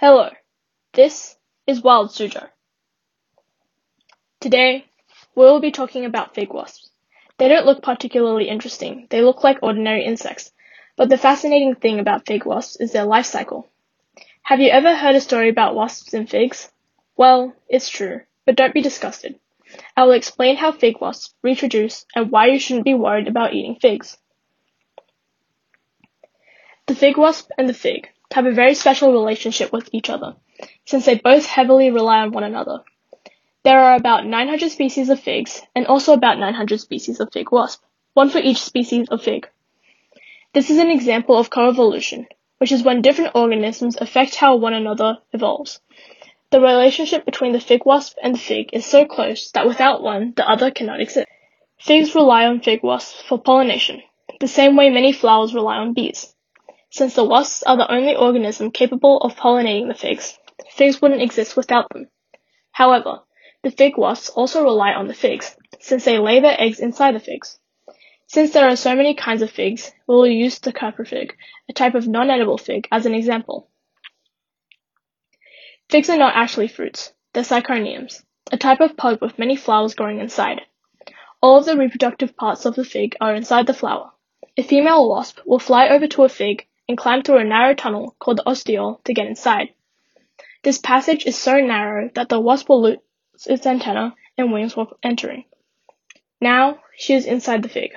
Hello, this is Wild Suzhou. Today, we will be talking about fig wasps. They don't look particularly interesting, they look like ordinary insects, but the fascinating thing about fig wasps is their life cycle. Have you ever heard a story about wasps and figs? Well, it's true, but don't be disgusted. I will explain how fig wasps reproduce and why you shouldn't be worried about eating figs. The fig wasp and the fig have a very special relationship with each other, since they both heavily rely on one another. There are about 900 species of figs and also about 900 species of fig wasp, one for each species of fig. This is an example of coevolution, which is when different organisms affect how one another evolves. The relationship between the fig wasp and the fig is so close that without one, the other cannot exist. Figs rely on fig wasps for pollination, the same way many flowers rely on bees. Since the wasps are the only organism capable of pollinating the figs, figs wouldn't exist without them. However, the fig wasps also rely on the figs, since they lay their eggs inside the figs. Since there are so many kinds of figs, we will use the caprifig, a type of non-edible fig, as an example. Figs are not actually fruits, they're syconiums, a type of pod with many flowers growing inside. All of the reproductive parts of the fig are inside the flower. A female wasp will fly over to a fig and climb through a narrow tunnel called the ostiole to get inside. This passage is so narrow that the wasp will lose its antenna and wings while entering. Now she is inside the fig.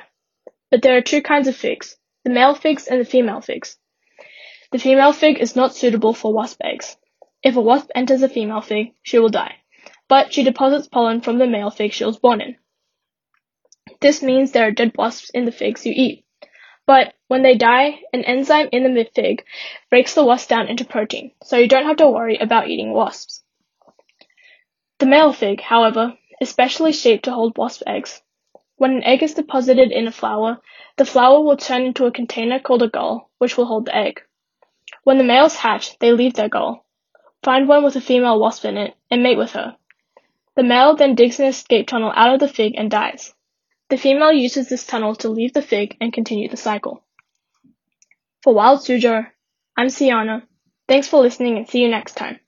But there are two kinds of figs, the male figs and the female figs. The female fig is not suitable for wasp eggs. If a wasp enters a female fig, she will die, but she deposits pollen from the male fig she was born in. This means there are dead wasps in the figs you eat. But when they die, an enzyme in the fig breaks the wasp down into protein, so you don't have to worry about eating wasps. The male fig, however, is specially shaped to hold wasp eggs. When an egg is deposited in a flower, the flower will turn into a container called a gall, which will hold the egg. When the males hatch, they leave their gall, find one with a female wasp in it, and mate with her. The male then digs an escape tunnel out of the fig and dies. The female uses this tunnel to leave the fig and continue the cycle. For Wild Suzhou, I'm Sienna. Thanks for listening and see you next time.